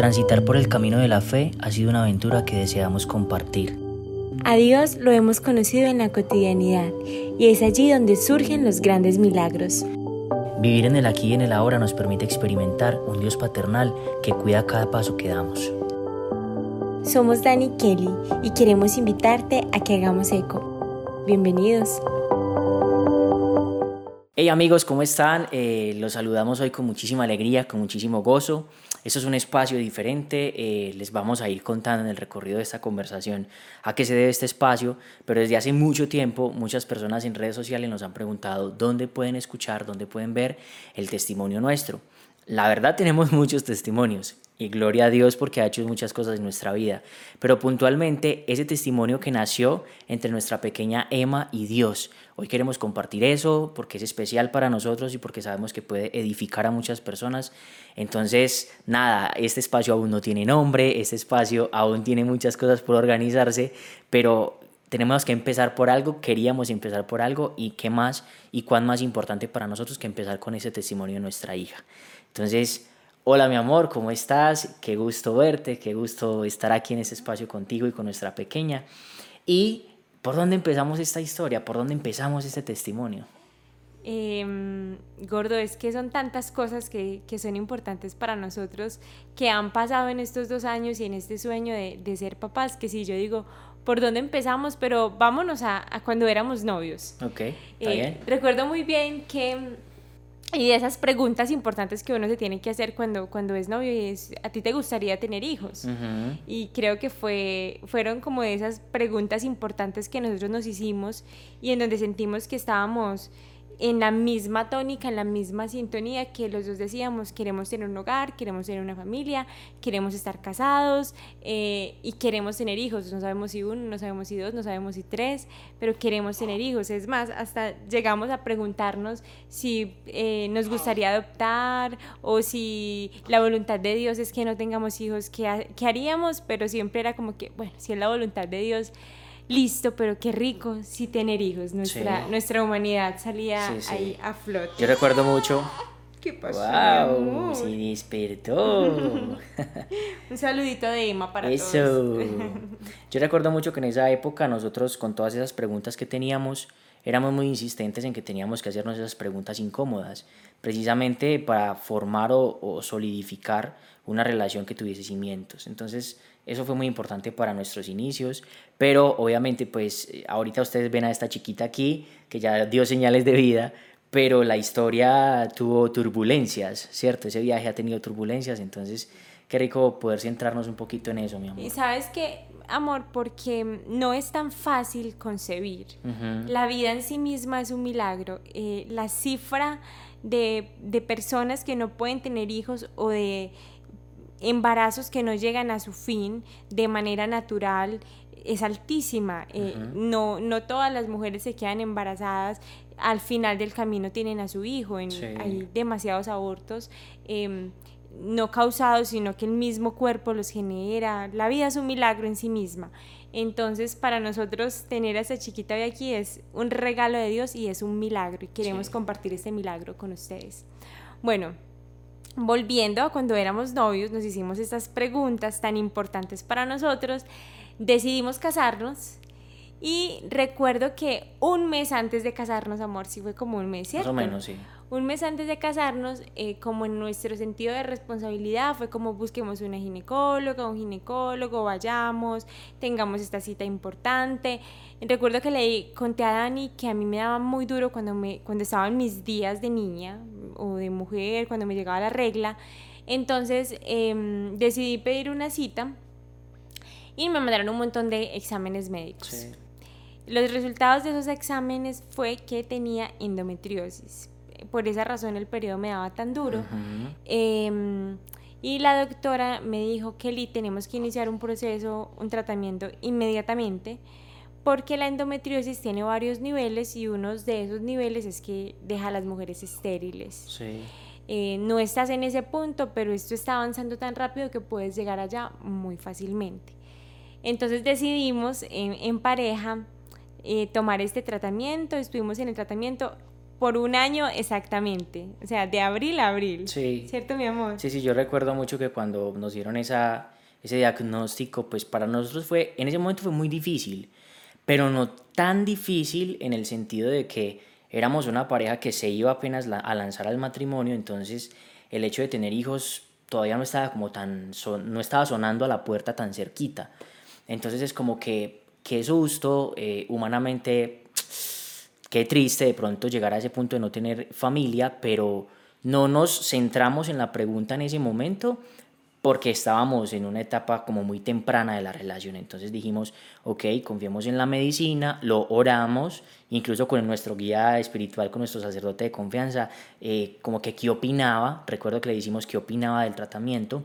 Transitar por el camino de la fe ha sido una aventura que deseamos compartir. A Dios lo hemos conocido en la cotidianidad y es allí donde surgen los grandes milagros. Vivir en el aquí y en el ahora nos permite experimentar un Dios paternal que cuida cada paso que damos. Somos Dani Kelly y queremos invitarte a que hagamos eco. Bienvenidos. Hey amigos, ¿cómo están? Eh, los saludamos hoy con muchísima alegría, con muchísimo gozo. Esto es un espacio diferente, eh, les vamos a ir contando en el recorrido de esta conversación a qué se debe este espacio, pero desde hace mucho tiempo muchas personas en redes sociales nos han preguntado dónde pueden escuchar, dónde pueden ver el testimonio nuestro. La verdad tenemos muchos testimonios y gloria a Dios porque ha hecho muchas cosas en nuestra vida, pero puntualmente ese testimonio que nació entre nuestra pequeña Emma y Dios. Hoy queremos compartir eso porque es especial para nosotros y porque sabemos que puede edificar a muchas personas. Entonces, nada, este espacio aún no tiene nombre, este espacio aún tiene muchas cosas por organizarse, pero tenemos que empezar por algo, queríamos empezar por algo y qué más y cuán más importante para nosotros que empezar con ese testimonio de nuestra hija. Entonces, Hola mi amor, ¿cómo estás? Qué gusto verte, qué gusto estar aquí en este espacio contigo y con nuestra pequeña. ¿Y por dónde empezamos esta historia? ¿Por dónde empezamos este testimonio? Em, gordo, es que son tantas cosas que, que, son importantes para nosotros que han pasado en estos dos años y en este sueño de, de ser papás, que si yo digo, ¿por dónde empezamos? Pero vámonos a, a cuando éramos novios. Ok, está eh, bien. Recuerdo muy bien que y de esas preguntas importantes que uno se tiene que hacer cuando, cuando es novio y es, ¿a ti te gustaría tener hijos? Y creo que fue, fueron como de esas preguntas importantes que nosotros nos hicimos y en donde sentimos que estábamos en la misma tónica, en la misma sintonía que los dos decíamos, queremos tener un hogar, queremos tener una familia, queremos estar casados eh, y queremos tener hijos. No sabemos si uno, no sabemos si dos, no sabemos si tres, pero queremos tener hijos. Es más, hasta llegamos a preguntarnos si eh, nos gustaría adoptar o si la voluntad de Dios es que no tengamos hijos, ¿qué, qué haríamos? Pero siempre era como que, bueno, si es la voluntad de Dios listo, pero qué rico sí tener hijos. Nuestra, nuestra humanidad salía ahí a flote. Yo recuerdo mucho. ¿Qué pasó? ¡Wow! Se despertó. Un saludito de Emma para Eso. todos. Yo recuerdo mucho que en esa época nosotros, con todas esas preguntas que teníamos, éramos muy insistentes en que teníamos que hacernos esas preguntas incómodas, precisamente para formar o, o solidificar una relación que tuviese cimientos. Entonces, eso fue muy importante para nuestros inicios, pero obviamente pues ahorita ustedes ven a esta chiquita aquí que ya dio señales de vida, pero la historia tuvo turbulencias, ¿cierto? Ese viaje ha tenido turbulencias, entonces qué rico poder centrarnos un poquito en eso, mi amor. Y sabes que, amor, porque no es tan fácil concebir. La vida en sí misma es un milagro. Eh, la cifra de, de personas que no pueden tener hijos o de embarazos que no llegan a su fin de manera natural es altísima. Eh, no, no todas las mujeres se quedan embarazadas, al final del camino tienen a su hijo, hay demasiados abortos. Em, no causados, sino que el mismo cuerpo los genera. La vida es un milagro en sí misma. Entonces, para nosotros tener a esa chiquita de aquí es un regalo de Dios y es un milagro y queremos compartir este milagro con ustedes. Bueno, volviendo a cuando éramos novios, nos hicimos estas preguntas tan importantes para nosotros, decidimos casarnos y recuerdo que un mes antes de casarnos, amor, sí fue como un mes, ¿cierto? Más o menos, sí. Un mes antes de casarnos, eh, como en nuestro sentido de responsabilidad, fue como busquemos una ginecóloga, un ginecólogo, vayamos, tengamos esta cita importante. Recuerdo que le conté a Dani que a mí me daba muy duro cuando, me, cuando estaba en mis días de niña o de mujer, cuando me llegaba la regla. Entonces em, decidí pedir una cita y me mandaron un montón de exámenes médicos. Los resultados de esos exámenes fue que tenía endometriosis. Por esa razón el periodo me daba tan duro. Em, y la doctora me dijo, Kelly, tenemos que iniciar un proceso, un tratamiento inmediatamente, porque la endometriosis tiene varios niveles y uno de esos niveles es que deja a las mujeres estériles. Eh, no estás en ese punto, pero esto está avanzando tan rápido que puedes llegar allá muy fácilmente. Entonces decidimos en, pareja eh, tomar este tratamiento, estuvimos en el tratamiento, por un año exactamente, o sea, de abril a abril. Sí. ¿Cierto, mi amor? Sí, sí, yo recuerdo mucho que cuando nos dieron esa, ese diagnóstico, pues para nosotros fue, en ese momento fue muy difícil, pero no tan difícil en el sentido de que éramos una pareja que se iba apenas a lanzar al matrimonio, entonces el hecho de tener hijos todavía no estaba como tan, no estaba sonando a la puerta tan cerquita. Entonces es como que, qué susto, eh, humanamente, qué triste de pronto llegar a ese punto de no tener familia, pero no nos centramos en la pregunta en ese momento porque estábamos en una etapa como muy temprana de la relación. Entonces dijimos, ok, confiemos en la medicina, lo oramos, incluso con nuestro guía espiritual, con nuestro sacerdote de confianza, eh, como que qué opinaba, recuerdo que le dijimos qué opinaba del tratamiento.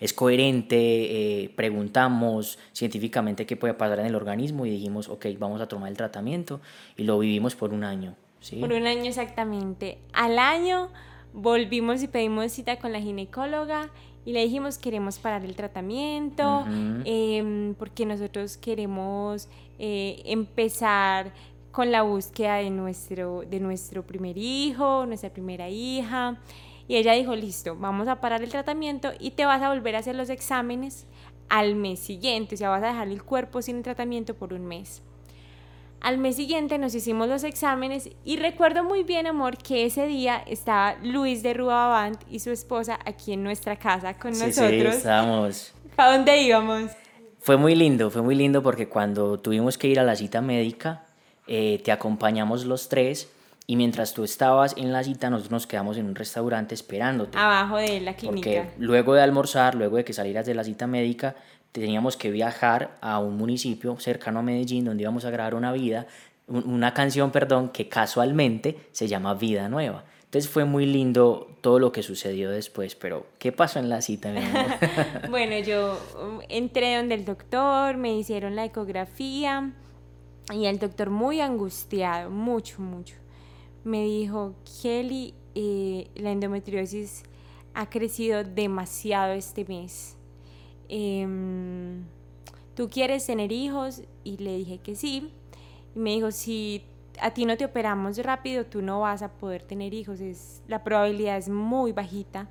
Es coherente, eh, preguntamos científicamente qué puede pasar en el organismo y dijimos, ok, vamos a tomar el tratamiento y lo vivimos por un año. ¿sí? Por un año exactamente. Al año volvimos y pedimos cita con la ginecóloga y le dijimos queremos parar el tratamiento em, porque nosotros queremos eh, empezar con la búsqueda de nuestro, de nuestro primer hijo, nuestra primera hija. Y ella dijo, listo, vamos a parar el tratamiento y te vas a volver a hacer los exámenes al mes siguiente, o sea, vas a dejar el cuerpo sin el tratamiento por un mes. Al mes siguiente nos hicimos los exámenes y recuerdo muy bien, amor, que ese día estaba Luis de Rubabant y su esposa aquí en nuestra casa con nosotros. Sí, estábamos. ¿A dónde íbamos? Fue muy lindo, fue muy lindo porque cuando tuvimos que ir a la cita médica, eh, te acompañamos los tres y mientras tú estabas en la cita, nosotros nos quedamos en un restaurante esperándote. Abajo de la clínica. Porque luego de almorzar, luego de que salieras de la cita médica, teníamos que viajar a un municipio cercano a Medellín donde íbamos a grabar una vida, una canción, perdón, que casualmente se llama Vida Nueva. Entonces fue muy lindo todo lo que sucedió después, pero ¿qué pasó en la cita, bueno, yo um, entré donde el doctor, me hicieron la ecografía y el doctor muy angustiado, mucho, mucho, me dijo, Kelly, eh, la endometriosis ha crecido demasiado este mes Em, ¿tú quieres tener hijos? Y le dije que sí. Y me dijo, si a ti no te operamos rápido, tú no vas a poder tener hijos. Es, la probabilidad es muy bajita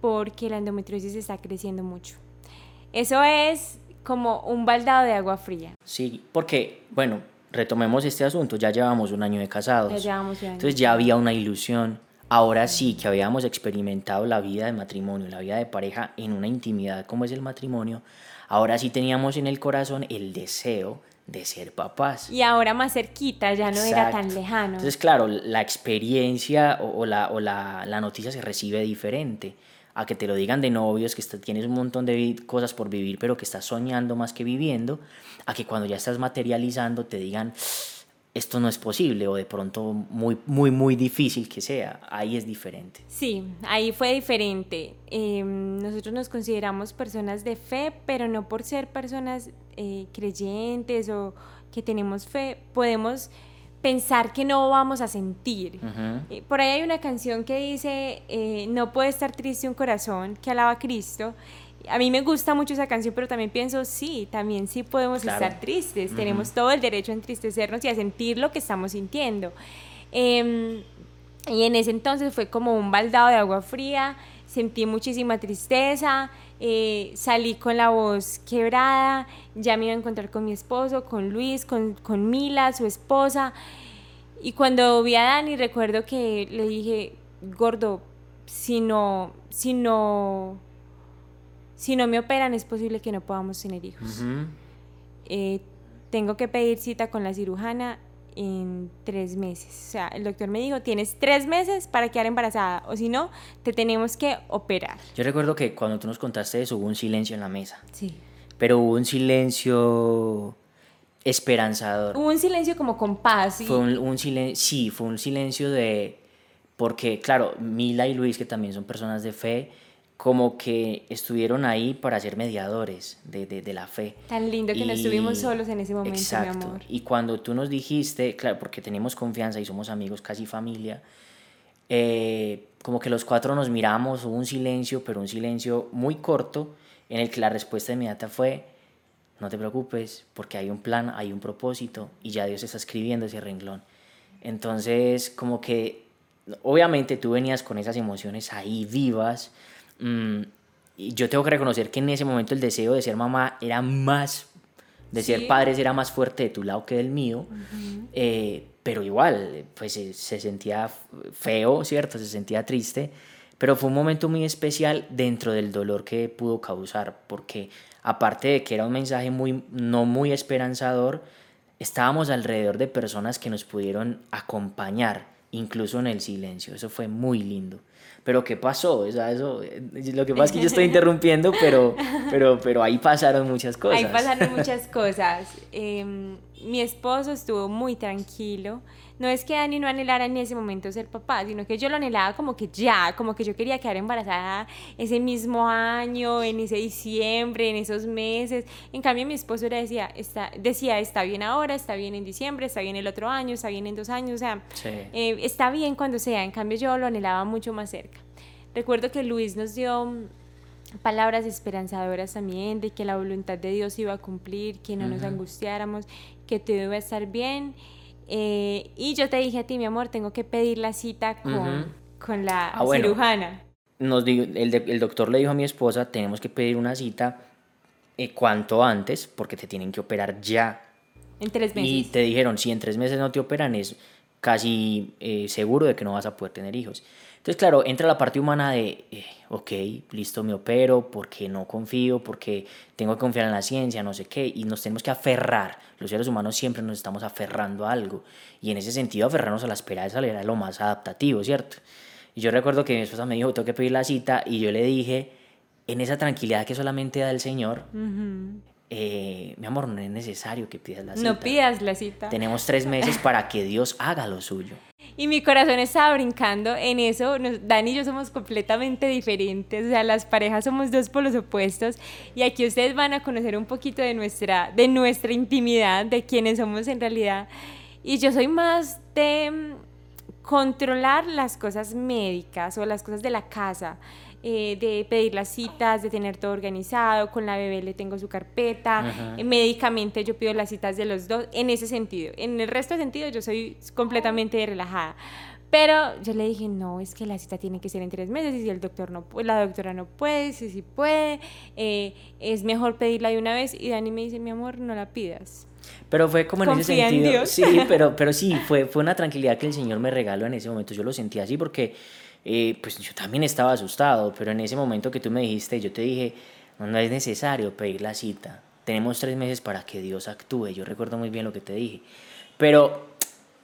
porque la endometriosis está creciendo mucho. Eso es como un baldado de agua fría. Sí, porque, bueno, retomemos este asunto, ya llevamos un año de casados. Ya llevamos un año. Entonces ya había una ilusión Ahora sí que habíamos experimentado la vida de matrimonio, la vida de pareja en una intimidad como es el matrimonio, ahora sí teníamos en el corazón el deseo de ser papás. Y ahora más cerquita, ya no era tan lejano. Entonces, claro, la experiencia o, la, o la, la, noticia se recibe diferente. A que te lo digan de novios, que tienes un montón de cosas por vivir, pero que estás soñando más que viviendo, a que cuando ya estás materializando te digan, esto no es posible o de pronto muy, muy, muy difícil que sea. Ahí es diferente. Sí, ahí fue diferente. Em, nosotros nos consideramos personas de fe, pero no por ser personas eh, creyentes o que tenemos fe, podemos pensar que no vamos a sentir. Eh, por ahí hay una canción que dice, eh, no puede estar triste un corazón que alaba a Cristo a mí me gusta mucho esa canción, pero también pienso, sí, también sí podemos estar tristes, tenemos todo el derecho a entristecernos y a sentir lo que estamos sintiendo. Em, y en ese entonces fue como un baldado de agua fría, sentí muchísima tristeza, eh, salí con la voz quebrada, ya me iba a encontrar con mi esposo, con Luis, con, con Mila, su esposa. Y cuando vi a Dani, recuerdo que le dije, gordo, si no, si no si no me operan es posible que no podamos tener hijos. Eh, tengo que pedir cita con la cirujana en tres meses. O sea, el doctor me dijo, tienes tres meses para quedar embarazada, o si no, te tenemos que operar. Yo recuerdo que cuando tú nos contaste eso hubo un silencio en la mesa. Sí. Pero hubo un silencio esperanzador. Hubo un silencio como con paz. Fue un, un silencio, sí, fue un silencio de... Porque, claro, Mila y Luis, que también son personas de fe, como que estuvieron ahí para ser mediadores de, de, la fe. Tan lindo que no estuvimos solos en ese momento, exacto. mi amor. Y cuando tú nos dijiste, claro, porque tenemos confianza y somos amigos, casi familia, eh, como que los cuatro nos miramos, hubo un silencio, pero un silencio muy corto, en el que la respuesta inmediata fue, no te preocupes, porque hay un plan, hay un propósito, y ya Dios está escribiendo ese renglón. Entonces, como que, obviamente tú venías con esas emociones ahí vivas. Mm, y yo tengo que reconocer que en ese momento el deseo de ser mamá era más, de ser padre era más fuerte de tu lado que del mío. Eh, pero igual, pues se, se sentía feo, ¿cierto? Se sentía triste. Pero fue un momento muy especial dentro del dolor que pudo causar, porque aparte de que era un mensaje muy, no muy esperanzador, estábamos alrededor de personas que nos pudieron acompañar, incluso en el silencio. Eso fue muy lindo. Pero ¿qué pasó? O sea, eso, eh, lo que pasa es que yo estoy interrumpiendo, pero, pero, pero ahí pasaron muchas cosas. Ahí pasaron muchas cosas. Em, mi esposo estuvo muy tranquilo no es que Dani no anhelara en ese momento ser papá, sino que yo lo anhelaba como que ya, como que yo quería quedar embarazada ese mismo año, en ese diciembre, en esos meses. En cambio, mi esposo era decía, está, decía, está bien ahora, está bien en diciembre, está bien el otro año, está bien en dos años, o sea, eh, está bien cuando sea. En cambio, yo lo anhelaba mucho más cerca. Recuerdo que Luis nos dio palabras esperanzadoras también de que la voluntad de Dios iba a cumplir, que no nos angustiáramos, que todo iba a estar bien eh, y yo te dije a ti, mi amor, tengo que pedir la cita con, con la ah, cirujana. Nos el, el, doctor le dijo a mi esposa, tenemos que pedir una cita eh, cuanto antes porque te tienen que operar ya. En tres meses. Y te dijeron, si en tres meses no te operan, es casi eh, seguro de que no vas a poder tener hijos. Entonces, claro, entra la parte humana de, eh, ok, listo, me opero porque no confío, porque tengo que confiar en la ciencia, no sé qué, y nos tenemos que aferrar. Los seres humanos siempre nos estamos aferrando a algo, y en ese sentido aferrarnos a la espera de salir era lo más adaptativo, ¿cierto? Y yo recuerdo que mi esposa me dijo, tengo que pedir la cita, y yo le dije, en esa tranquilidad que solamente da el Señor, eh, mi amor, no es necesario que pidas la cita. No pidas la cita. Tenemos tres meses para que Dios haga lo suyo. Y mi corazón estaba brincando en eso. Dani y yo somos completamente diferentes. O sea, las parejas somos dos polos opuestos. Y aquí ustedes van a conocer un poquito de nuestra, de nuestra intimidad, de quiénes somos en realidad. Y yo soy más de mm, controlar las cosas médicas o las cosas de la casa. Eh, de pedir las citas, de tener todo organizado, con la bebé le tengo su carpeta, eh, médicamente yo pido las citas de los dos, en ese sentido. En el resto de sentido yo soy completamente relajada. Pero yo le dije, no, es que la cita tiene que ser en tres meses y si el doctor no la doctora no puede, si sí puede, eh, es mejor pedirla de una vez. Y Dani me dice, mi amor, no la pidas. Pero fue como en ese sentido. Sí, pero, pero sí, fue, fue una tranquilidad que el Señor me regaló en ese momento. Yo lo sentí así porque eh, pues yo también estaba asustado, pero en ese momento que tú me dijiste, yo te dije, no, es necesario pedir la cita, tenemos tres meses para que Dios actúe, yo recuerdo muy bien lo que te dije, pero,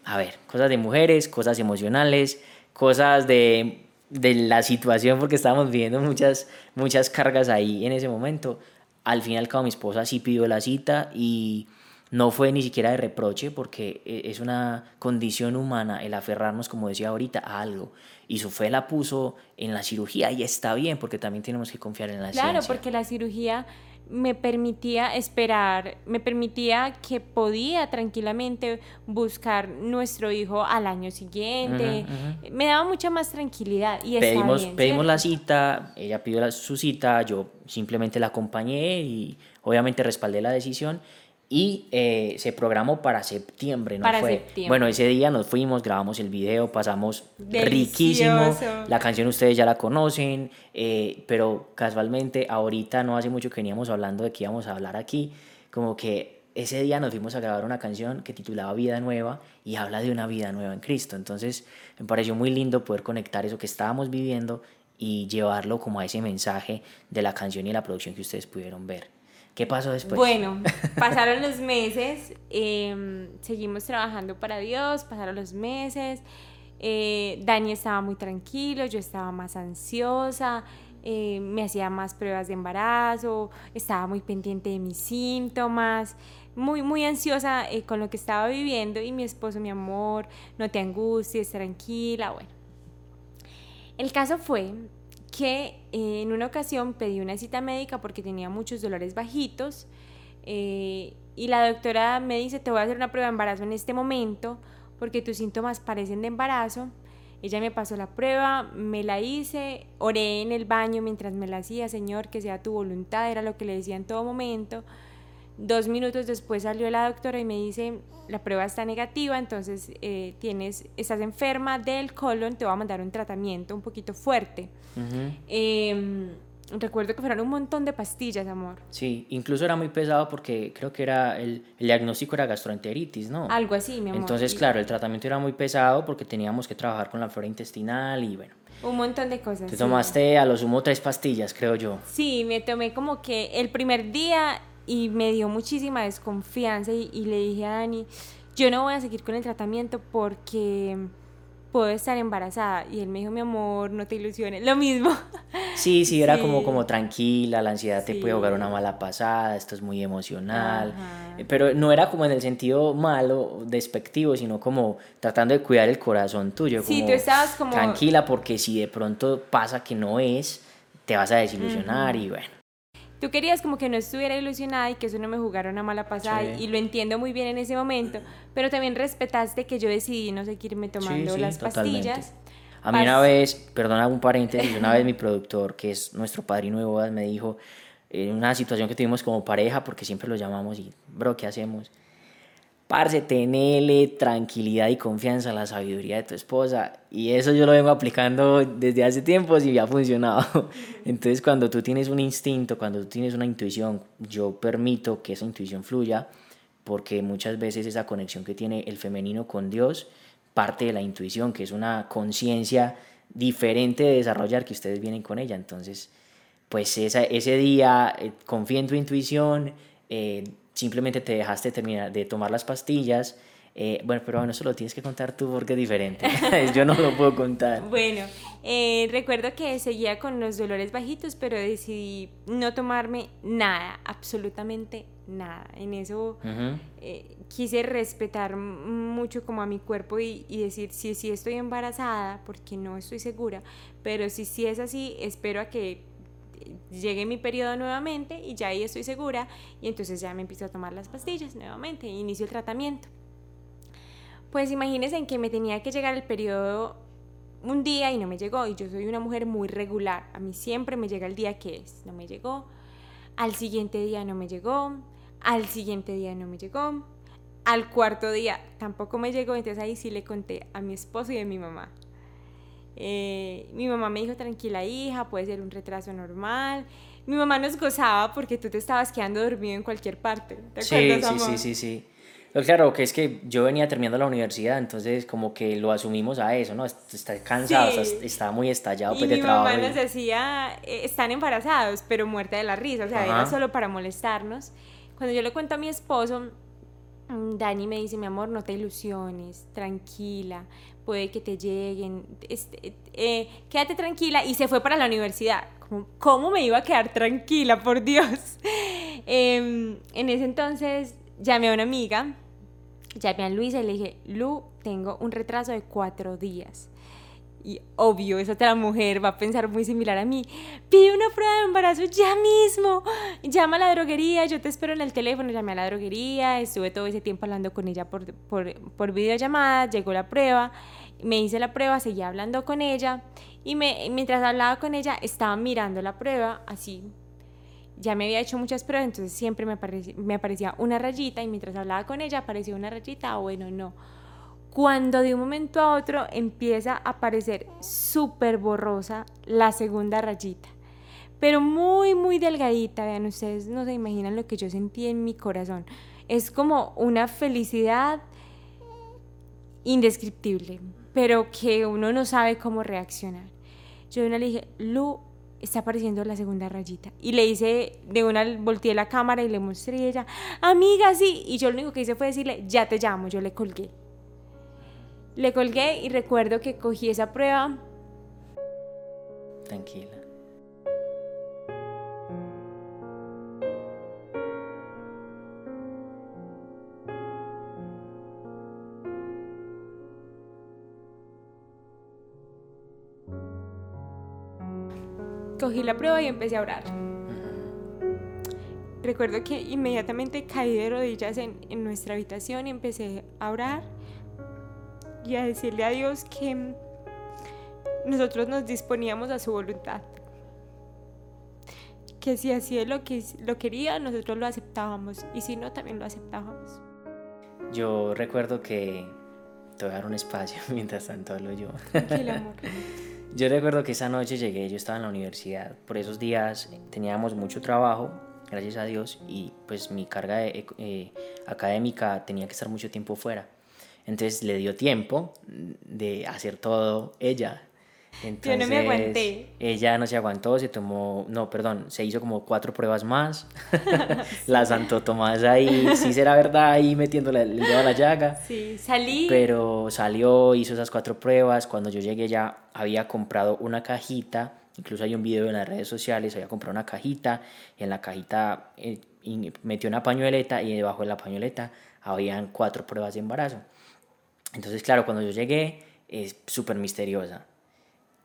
a ver, cosas de mujeres, cosas emocionales, cosas de, de la situación, porque estábamos viviendo muchas, muchas cargas ahí en ese momento, al fin y al cabo mi esposa sí pidió la cita y no fue ni siquiera de reproche porque eh, es una condición humana el aferrarnos, como decía ahorita, a algo. Y su fe la puso en la cirugía y está bien porque también tenemos que confiar en la ciencia. Claro, porque la cirugía me permitía esperar, me permitía que podía tranquilamente buscar nuestro hijo al año siguiente. Me daba mucha más tranquilidad y pedimos, pedimos la cita, ella pidió su cita, yo simplemente la acompañé y obviamente respaldé la decisión y eh, se programó para septiembre, ¿no para fue? Septiembre. Bueno, ese día nos fuimos, grabamos el video, pasamos riquísimo. La canción ustedes ya la conocen, eh, pero casualmente ahorita no hace mucho que veníamos hablando de que íbamos a hablar aquí, como que ese día nos fuimos a grabar una canción que titulaba Vida Nueva y habla de una vida nueva en Cristo. Entonces me pareció muy lindo poder conectar eso que estábamos viviendo y llevarlo como a ese mensaje de la canción y la producción que ustedes pudieron ver. ¿Qué pasó después? Bueno, pasaron los meses, em, seguimos trabajando para Dios, pasaron los meses, eh, Dani estaba muy tranquilo, yo estaba más ansiosa, eh, me hacía más pruebas de embarazo, estaba muy pendiente de mis síntomas, muy, muy ansiosa eh, con lo que estaba viviendo y mi esposo, mi amor, no te angusties, tranquila, bueno. El caso fue que eh, en una ocasión pedí una cita médica porque tenía muchos dolores bajitos eh, y la doctora me dice, te voy a hacer una prueba de embarazo en este momento porque tus síntomas parecen de embarazo. Ella me pasó la prueba, me la hice, oré en el baño mientras me la hacía, Señor, que sea tu voluntad, era lo que le decía en todo momento. Dos minutos después salió la doctora y me dice, la prueba está negativa, entonces eh, tienes, estás enferma del colon, te voy a mandar un tratamiento un poquito fuerte. Em, recuerdo que fueron un montón de pastillas, amor. Sí, incluso era muy pesado porque creo que era el, diagnóstico era gastroenteritis, ¿no? Algo así, mi amor. Entonces, claro, el tratamiento era muy pesado porque teníamos que trabajar con la flora intestinal y bueno. Un montón de cosas. Te tomaste a lo sumo tres pastillas, creo yo. Sí, me tomé como que el primer día y me dio muchísima desconfianza y, le dije a Dani, yo no voy a seguir con el tratamiento porque puedo estar embarazada. Y él me dijo, mi amor, no te ilusiones, lo mismo. Sí, sí, era Como, como tranquila, la ansiedad te puede jugar una mala pasada, esto es muy emocional. Eh, pero no era como en el sentido malo, despectivo, sino como tratando de cuidar el corazón tuyo. Sí, tú estabas como... Tranquila, porque si de pronto pasa que no es, te vas a desilusionar y bueno tú querías como que no estuviera ilusionada y que eso no me jugara una mala pasada y lo entiendo muy bien en ese momento, pero también respetaste que yo decidí no seguirme tomando las pastillas. A mí una vez, perdona un paréntesis, una vez mi productor, que es nuestro padrino de bodas, me dijo, en una situación que tuvimos como pareja, porque siempre lo llamamos y, bro, ¿qué hacemos? Parce, tenele tranquilidad y confianza en la sabiduría de tu esposa. Y eso yo lo vengo aplicando desde hace tiempo y ha funcionado. Entonces, cuando tú tienes un instinto, cuando tú tienes una intuición, yo permito que esa intuición fluya, porque muchas veces esa conexión que tiene el femenino con Dios parte de la intuición, que es una conciencia diferente de desarrollar que ustedes vienen con ella. Entonces, pues esa, ese día, eh, confía en tu intuición. Eh, simplemente te dejaste terminar de tomar las pastillas. Eh, bueno, pero bueno, eso lo tienes que contar tú porque es diferente. Yo no lo puedo contar. Bueno, eh, recuerdo que seguía con los dolores bajitos, pero decidí no tomarme nada, absolutamente nada. En eso eh, quise respetar mucho como a mi cuerpo y, y decir, si sí estoy embarazada, porque no estoy segura, pero si sí es así, espero a que llegue mi periodo nuevamente y ya ahí estoy segura y entonces ya me empiezo a tomar las pastillas nuevamente e inicio el tratamiento. Pues imagínense en que me tenía que llegar el periodo un día y no me llegó y yo soy una mujer muy regular, a mí siempre me llega el día que es, no me llegó, al siguiente día no me llegó, al siguiente día no me llegó, al cuarto día tampoco me llegó, entonces ahí sí le conté a mi esposo y a mi mamá. Eh, mi mamá me dijo, tranquila hija, puede ser un retraso normal. Mi mamá nos gozaba porque tú te estabas quedando dormido en cualquier parte. ¿Te sí, sí, sí, sí, sí. claro, que es que yo venía terminando la universidad, entonces como que lo asumimos a eso, ¿no? Está cansado, está, muy estallado pues, y mi mamá nos decía, eh, están embarazados, pero muerta de la risa, o sea, era solo para molestarnos. Cuando yo le cuento a mi esposo, Dani me dice, mi amor, no te ilusiones, tranquila, puede que te lleguen, este, eh, quédate tranquila y se fue para la universidad. ¿Cómo, me iba a quedar tranquila, por Dios? Em, en ese entonces llamé a una amiga, llamé a Luisa y le dije, Lu, tengo un retraso de cuatro días. Y obvio, esa otra mujer va a pensar muy similar a mí. Pide una prueba de embarazo ya mismo. Llama a la droguería, yo te espero en el teléfono. Llamé a la droguería, estuve todo ese tiempo hablando con ella por, por, por videollamada, llegó la prueba, me hice la prueba, seguía hablando con ella y me, mientras hablaba con ella estaba mirando la prueba así. Ya me había hecho muchas pruebas, entonces siempre me, aparecía, me aparecía una rayita y mientras hablaba con ella aparecía una rayita, bueno, no cuando de un momento a otro empieza a aparecer súper borrosa la segunda rayita, pero muy, muy delgadita, vean ustedes, no se imaginan lo que yo sentí en mi corazón. Es como una felicidad indescriptible, pero que uno no sabe cómo reaccionar. Yo una le dije, Lu, está apareciendo la segunda rayita. Y le hice, de una volteé la cámara y le mostré a ella, amiga, sí. Y yo lo único que hice fue decirle, ya te llamo, yo le colgué. Le colgué y recuerdo que cogí esa prueba. Tranquila. Cogí la prueba y empecé a orar. Recuerdo que inmediatamente caí de rodillas en, en nuestra habitación y empecé a orar y a decirle a Dios que nosotros nos disponíamos a su voluntad. Que si así lo que lo quería, nosotros lo aceptábamos y si no, también lo aceptábamos. Yo recuerdo que te voy a dar un espacio mientras tanto hablo yo. amor. Yo recuerdo que esa noche llegué, yo estaba en la universidad, por esos días teníamos mucho trabajo, gracias a Dios, y pues mi carga eh, académica tenía que estar mucho tiempo fuera. Entonces le dio tiempo de hacer todo ella. Entonces, Yo no me aguanté. Ella no se aguantó, se tomó, no, perdón, se hizo como cuatro pruebas más. la Santo Tomás ahí, sí será verdad, ahí metiéndole el dedo a la llaga. Sí, salí. Pero salió, hizo esas cuatro pruebas. Cuando yo llegué ya había comprado una cajita, incluso hay un video en las redes sociales, había comprado una cajita, y en la cajita eh, metió una pañueleta y debajo de la pañueleta habían cuatro pruebas de embarazo. Entonces, claro, cuando yo llegué, es súper misteriosa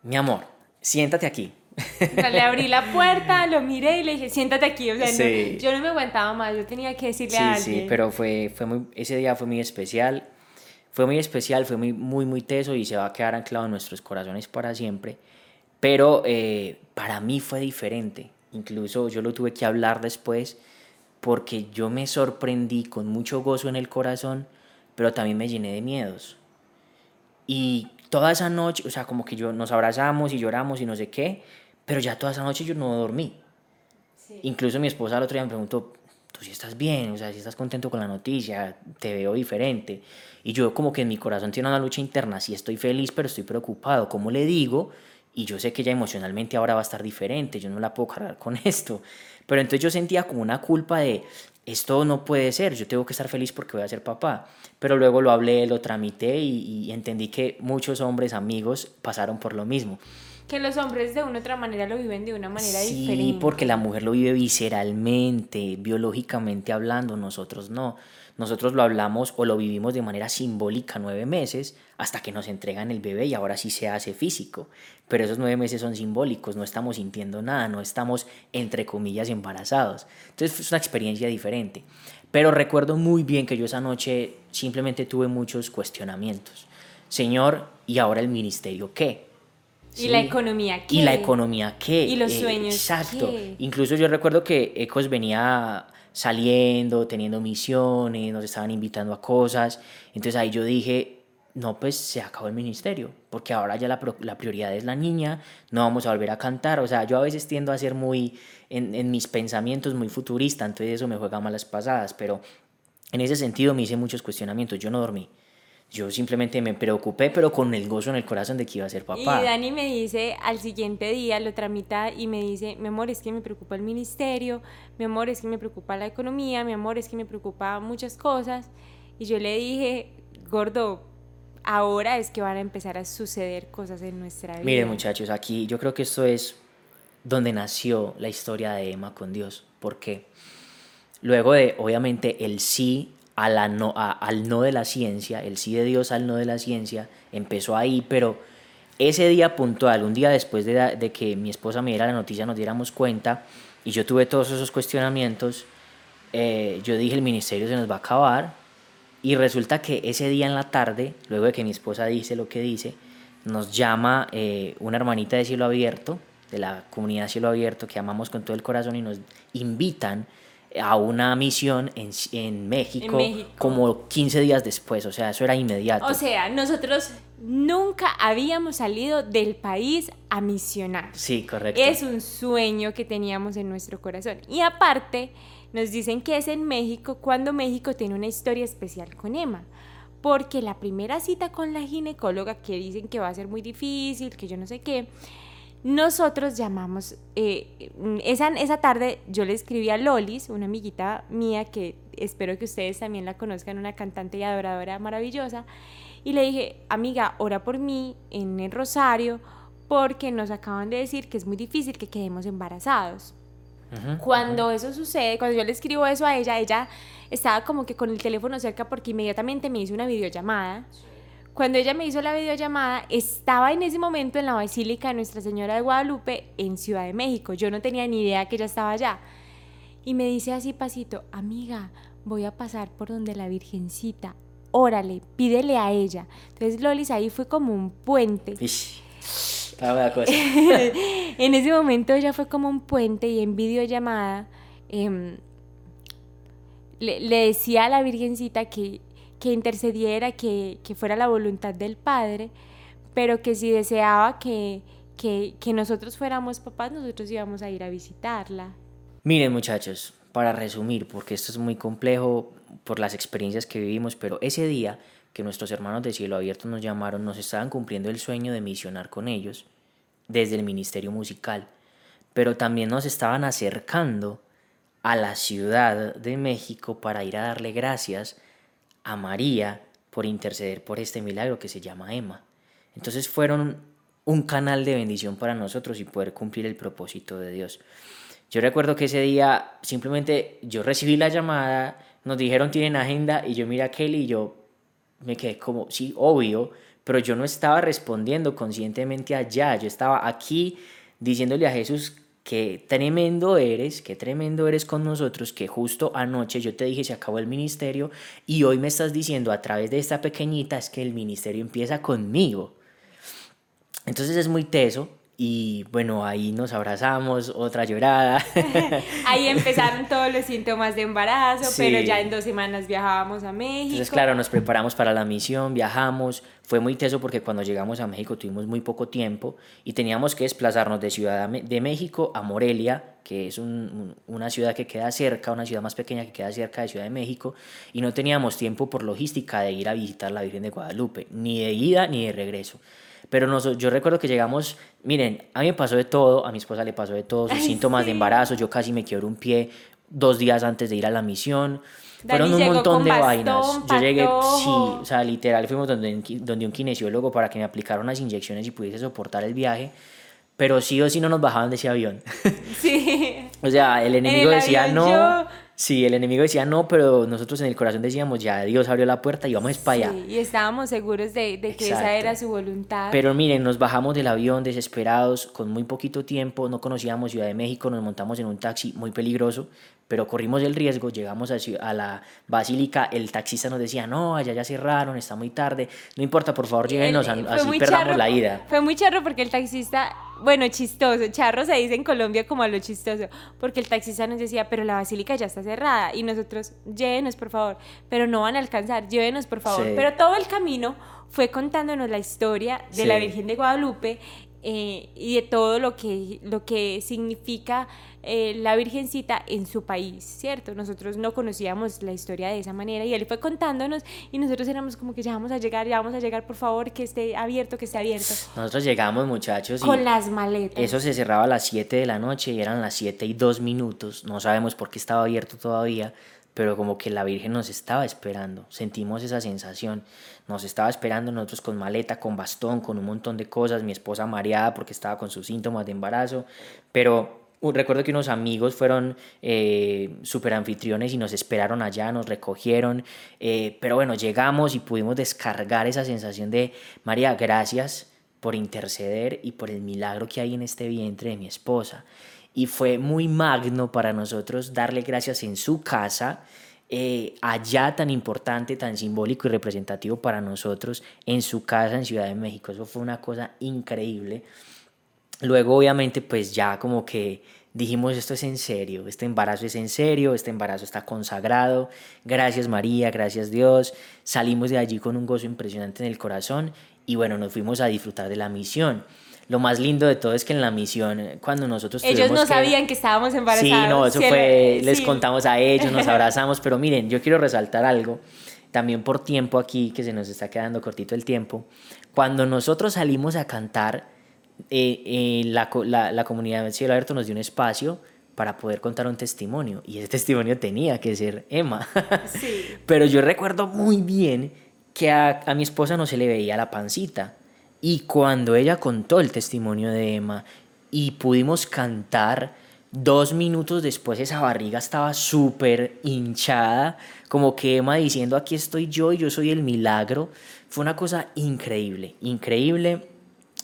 mi amor, siéntate aquí. le abrí la puerta, lo miré y le dije, siéntate aquí. O sea, yo no me aguantaba más, yo tenía que decirle a alguien. Sí, pero fue, fue muy, ese día fue muy especial. Fue muy especial, fue muy, muy, muy teso y se va a quedar anclado en nuestros corazones para siempre. Pero eh, para mí fue diferente. Incluso yo lo tuve que hablar después porque yo me sorprendí con mucho gozo en el corazón, pero también me llené de miedos. Y toda esa noche, o sea, como que yo nos abrazamos y lloramos y no sé qué, pero ya toda esa noche yo no dormí. Incluso mi esposa el otro día me preguntó, tú si estás bien, o sea, si estás contento con la noticia, te veo diferente. Y yo como que en mi corazón tiene una lucha interna, sí estoy feliz, pero estoy preocupado, ¿cómo le digo? Y yo sé que ya emocionalmente ahora va a estar diferente, yo no la puedo cargar con esto. Pero entonces yo sentía como una culpa de, esto no puede ser, yo tengo que estar feliz porque voy a ser papá. Pero luego lo hablé, lo tramité y, entendí que muchos hombres, amigos, pasaron por lo mismo. Que los hombres de una u otra manera lo viven de una manera diferente. Sí, porque la mujer lo vive visceralmente, biológicamente hablando, nosotros no. Nosotros lo hablamos o lo vivimos de manera simbólica nueve meses hasta que nos entregan el bebé y ahora sí se hace físico. Pero esos nueve meses son simbólicos, no estamos sintiendo nada, no estamos entre comillas embarazados. Entonces es una experiencia diferente. Pero recuerdo muy bien que yo esa noche simplemente tuve muchos cuestionamientos. Señor, ¿y ahora el ministerio qué? ¿Y la economía qué? ¿Y la economía qué? ¿Y los eh, sueños Exacto. Incluso yo recuerdo que Ecos venía saliendo, teniendo misiones, nos estaban invitando a cosas. Entonces ahí yo dije, no, pues se acabó el ministerio, porque ahora ya la, prioridad es la niña, no vamos a volver a cantar. O sea, yo a veces tiendo a ser muy, en, en mis pensamientos, muy futurista, entonces eso me juega malas pasadas, pero en ese sentido me hice muchos cuestionamientos, yo no dormí. Yo simplemente me preocupé, pero con el gozo en el corazón de que iba a ser papá. Y Dani me dice, al siguiente día lo tramita y me dice, mi amor, es que me preocupa el ministerio, mi amor, es que me preocupa la economía, mi amor, es que me preocupa muchas cosas. Y yo le dije, gordo, ahora es que van a empezar a suceder cosas en nuestra vida. Mire muchachos, aquí yo creo que esto es donde nació la historia de Emma con Dios. porque Luego de, obviamente, el sí a no, al no de la ciencia, el sí de Dios al no de la ciencia, empezó ahí, pero ese día puntual, un día después de, que mi esposa me diera la noticia, nos diéramos cuenta, y yo tuve todos esos cuestionamientos, eh, yo dije, el ministerio se nos va a acabar, y resulta que ese día en la tarde, luego de que mi esposa dice lo que dice, nos llama eh, una hermanita de Cielo Abierto, de la comunidad Cielo Abierto, que amamos con todo el corazón, y nos invitan a una misión en, en, México, como 15 días después, o sea, eso era inmediato. O sea, nosotros nunca habíamos salido del país a misionar. Sí, correcto. Es un sueño que teníamos en nuestro corazón. Y aparte, nos dicen que es en México cuando México tiene una historia especial con Emma. Porque la primera cita con la ginecóloga, que dicen que va a ser muy difícil, que yo no sé qué, nosotros llamamos, eh, esa, esa tarde yo le escribí a Lolis, una amiguita mía que espero que ustedes también la conozcan, una cantante y adoradora maravillosa, y le dije, amiga, ora por mí en el Rosario porque nos acaban de decir que es muy difícil que quedemos embarazados. cuando eso sucede, cuando yo le escribo eso a ella, ella estaba como que con el teléfono cerca porque inmediatamente me hizo una videollamada. Cuando ella me hizo la videollamada, estaba en ese momento en la Basílica de Nuestra Señora de Guadalupe en Ciudad de México. Yo no tenía ni idea que ella estaba allá. Y me dice así pasito, amiga, voy a pasar por donde la Virgencita. Órale, pídele a ella. Entonces Lolis ahí fue como un puente. en ese momento ella fue como un puente y en videollamada em, le, decía a la Virgencita que, que intercediera, que, que, fuera la voluntad del Padre, pero que si deseaba que, que, que nosotros fuéramos papás, nosotros íbamos a ir a visitarla. Miren muchachos, para resumir, porque esto es muy complejo por las experiencias que vivimos, pero ese día que nuestros hermanos de Cielo Abierto nos llamaron, nos estaban cumpliendo el sueño de misionar con ellos desde el Ministerio Musical, pero también nos estaban acercando a la Ciudad de México para ir a darle gracias a María por interceder por este milagro que se llama Emma. Entonces fueron un canal de bendición para nosotros y poder cumplir el propósito de Dios. Yo recuerdo que ese día simplemente yo recibí la llamada, nos dijeron tienen agenda y yo miré a Kelly y yo me quedé como, sí, obvio, pero yo no estaba respondiendo conscientemente allá, yo estaba aquí diciéndole a Jesús que tremendo eres, que tremendo eres con nosotros, que justo anoche yo te dije se acabó el ministerio y hoy me estás diciendo a través de esta pequeñita es que el ministerio empieza conmigo. Entonces es muy teso, y bueno, ahí nos abrazamos, otra llorada. ahí empezaron todos los síntomas de embarazo, pero ya en dos semanas viajábamos a México. Entonces, claro, nos preparamos para la misión, viajamos. Fue muy teso porque cuando llegamos a México tuvimos muy poco tiempo y teníamos que desplazarnos de Ciudad de México a Morelia, que es una ciudad que queda cerca, una ciudad más pequeña que queda cerca de Ciudad de México, y no teníamos tiempo por logística de ir a visitar la Virgen de Guadalupe, ni de ida ni de regreso. Pero yo recuerdo que llegamos, miren, a mí me pasó de todo, a mi esposa le pasó de todo, sus síntomas de embarazo, yo casi me quiebro un pie dos días antes de ir a la misión. Fueron un montón de vainas. Yo llegué, sí, o sea, literal, fuimos donde, donde un kinesiólogo para que me aplicara unas inyecciones y pudiese soportar el viaje pero sí o sí no nos bajaban de ese avión. Sí. o sea, el enemigo decía no. Sí, el enemigo decía no, pero nosotros en el corazón decíamos ya Dios abrió la puerta y vamos para allá. y estábamos seguros de, de que esa era su voluntad. Pero miren, nos bajamos del avión desesperados, con muy poquito tiempo, no conocíamos Ciudad de México, nos montamos en un taxi muy peligroso, pero corrimos el riesgo, llegamos a, a la basílica, el taxista nos decía, no, allá ya cerraron, está muy tarde, no importa, por favor, llévenos, así perdamos la ida. Fue muy charro porque el taxista bueno, chistoso. Charro se dice en Colombia como a lo chistoso. Porque el taxista nos decía, pero la basílica ya está cerrada. Y nosotros, llévenos, por favor. Pero no van a alcanzar, llévenos, por favor. Pero todo el camino fue contándonos la historia de la Virgen de Guadalupe eh, y de todo lo que, lo que significa eh, la Virgencita en su país, ¿cierto? Nosotros no conocíamos la historia de esa manera y él fue contándonos y nosotros éramos como que ya vamos a llegar, ya vamos a llegar, por favor, que esté abierto, que esté abierto. Nosotros llegamos, muchachos. Con las maletas. Eso se cerraba a las 7 de la noche y eran las 7 y 2 minutos. No sabemos por qué estaba abierto todavía, pero como que la Virgen nos estaba esperando. Sentimos esa sensación. Nos estaba esperando nosotros con maleta, con bastón, con un montón de cosas. Mi esposa mareada porque estaba con sus síntomas de embarazo. Pero recuerdo que unos amigos fueron eh, super anfitriones y nos esperaron allá, nos recogieron. Eh, pero bueno, llegamos y pudimos descargar esa sensación de, María, gracias por interceder y por el milagro que hay en este vientre de mi esposa y fue muy magno para nosotros darle gracias en su casa, eh, allá tan importante, tan simbólico y representativo para nosotros, en su casa en Ciudad de México. Eso fue una cosa increíble. Luego, obviamente, pues ya como que dijimos, esto es en serio, este embarazo es en serio, este embarazo está consagrado, gracias María, gracias Dios, salimos de allí con un gozo impresionante en el corazón y bueno, nos fuimos a disfrutar de la misión. Lo más lindo de todo es que en la misión, cuando nosotros Ellos no sabían que estábamos embarazados. Sí, no, eso fue, les contamos a ellos, nos abrazamos, pero miren, yo quiero resaltar algo, también por tiempo aquí, que se nos está quedando cortito el tiempo, cuando nosotros salimos a cantar, eh, eh, la, la, la comunidad de Cielo Abierto nos dio un espacio para poder contar un testimonio, y ese testimonio tenía que ser Emma. Sí. pero yo recuerdo muy bien que a, a mi esposa no se le veía la pancita, y cuando ella contó el testimonio de Emma y pudimos cantar, dos minutos después esa barriga estaba súper hinchada, como que Emma diciendo, aquí estoy yo y yo soy el milagro. Fue una cosa increíble, increíble.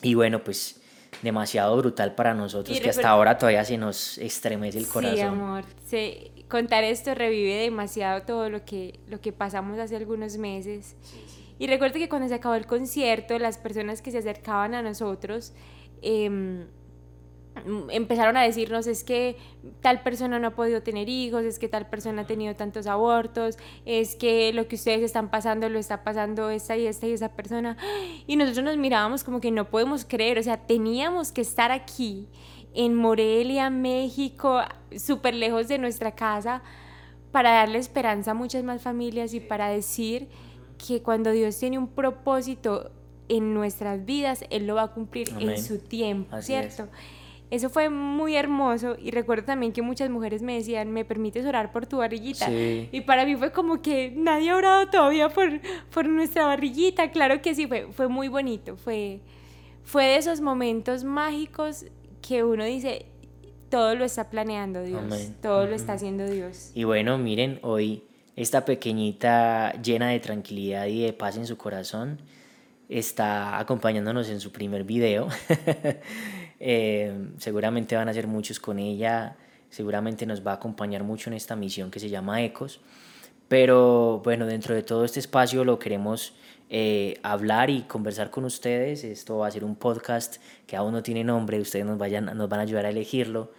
Y bueno, pues demasiado brutal para nosotros, que hasta ahora todavía se nos estremece el corazón. Sí, amor. contar esto revive demasiado todo lo que, lo que pasamos hace algunos meses. Y recuerdo que cuando se acabó el concierto, las personas que se acercaban a nosotros, mm, empezaron a decirnos es que tal persona no ha podido tener hijos, es que tal persona ha tenido tantos abortos, es que lo que ustedes están pasando lo está pasando esta y esta y esa persona. Y nosotros nos mirábamos como que no podemos creer, o sea, teníamos que estar aquí en Morelia, México, súper lejos de nuestra casa, para darle esperanza a muchas más familias y para decir que cuando Dios tiene un propósito en nuestras vidas, Él lo va a cumplir en su tiempo, ¿cierto? Eso fue muy hermoso y recuerdo también que muchas mujeres me decían, ¿me permites orar por tu barriguita? Y para mí fue como que nadie ha orado todavía por, por nuestra barriguita. Claro que sí, fue, fue muy bonito. Fue, fue de esos momentos mágicos que uno dice, todo lo está planeando Dios, todo lo está haciendo Dios. Y bueno, miren, hoy esta pequeñita llena de tranquilidad y de paz en su corazón está acompañándonos en su primer video. Eh, seguramente van a ser muchos con ella, seguramente nos va a acompañar mucho en esta misión que se llama Ecos. Pero bueno, dentro de todo este espacio lo queremos eh, hablar y conversar con ustedes. Esto va a ser un podcast que aún no tiene nombre, ustedes nos, vayan, nos van a ayudar a elegirlo.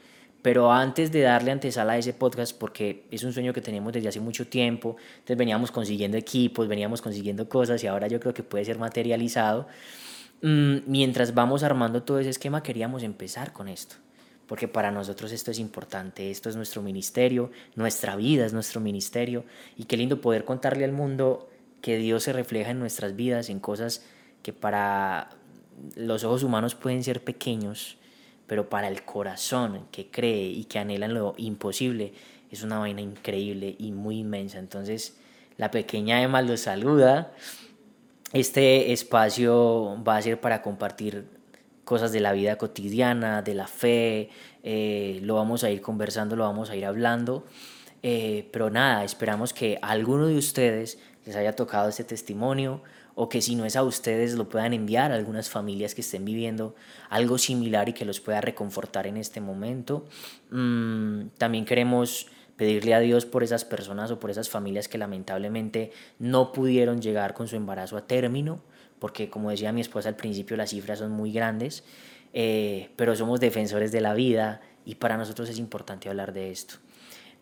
Pero antes de darle antesala a ese podcast, porque es un sueño que tenemos desde hace mucho tiempo, entonces veníamos consiguiendo equipos, veníamos consiguiendo cosas y ahora yo creo que puede ser materializado. Mm, mientras vamos armando todo ese esquema, queríamos empezar con esto porque para nosotros esto es importante, esto es nuestro ministerio, nuestra vida es nuestro ministerio, y qué lindo poder contarle al mundo que Dios se refleja en nuestras vidas, en cosas que para los ojos humanos pueden ser pequeños, pero para el corazón que cree y que anhela lo imposible, es una vaina increíble y muy inmensa. Entonces, la pequeña Emma los saluda. Este espacio va a ser para compartir cosas de la vida cotidiana, de la fe, eh, lo vamos a ir conversando, lo vamos a ir hablando. Eh, pero nada, esperamos que alguno de ustedes les haya tocado este testimonio o que si no es a ustedes lo puedan enviar a algunas familias que estén viviendo algo similar y que los pueda reconfortar en este momento. Mm, también queremos pedirle a Dios por esas personas o por esas familias que lamentablemente no pudieron llegar con su embarazo a término, porque como decía mi esposa al principio las cifras son muy grandes, eh, pero somos defensores de la vida y para nosotros es importante hablar de esto.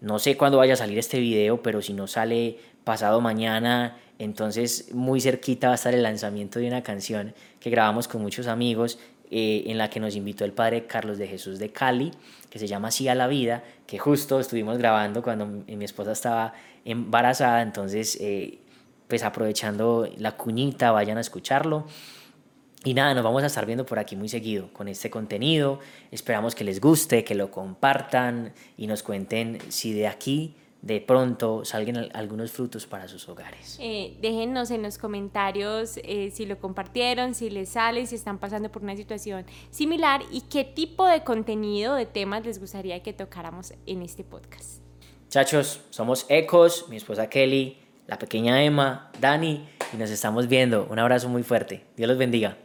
No sé cuándo vaya a salir este video, pero si no sale pasado mañana, entonces muy cerquita va a estar el lanzamiento de una canción que grabamos con muchos amigos eh, en la que nos invitó el padre Carlos de Jesús de Cali, que se llama Así a la vida, que justo estuvimos grabando cuando mi esposa estaba embarazada, entonces eh, pues aprovechando la cuñita, vayan a escucharlo. Y nada, nos vamos a estar viendo por aquí muy seguido con este contenido. Esperamos que les guste, que lo compartan y nos cuenten si de aquí de pronto salgan algunos frutos para sus hogares. Eh, déjenos en los comentarios eh, si lo compartieron, si les sale, si están pasando por una situación similar y qué tipo de contenido, de temas les gustaría que tocáramos en este podcast. Chachos, somos Ecos, mi esposa Kelly, la pequeña Emma, Dani y nos estamos viendo. Un abrazo muy fuerte. Dios los bendiga.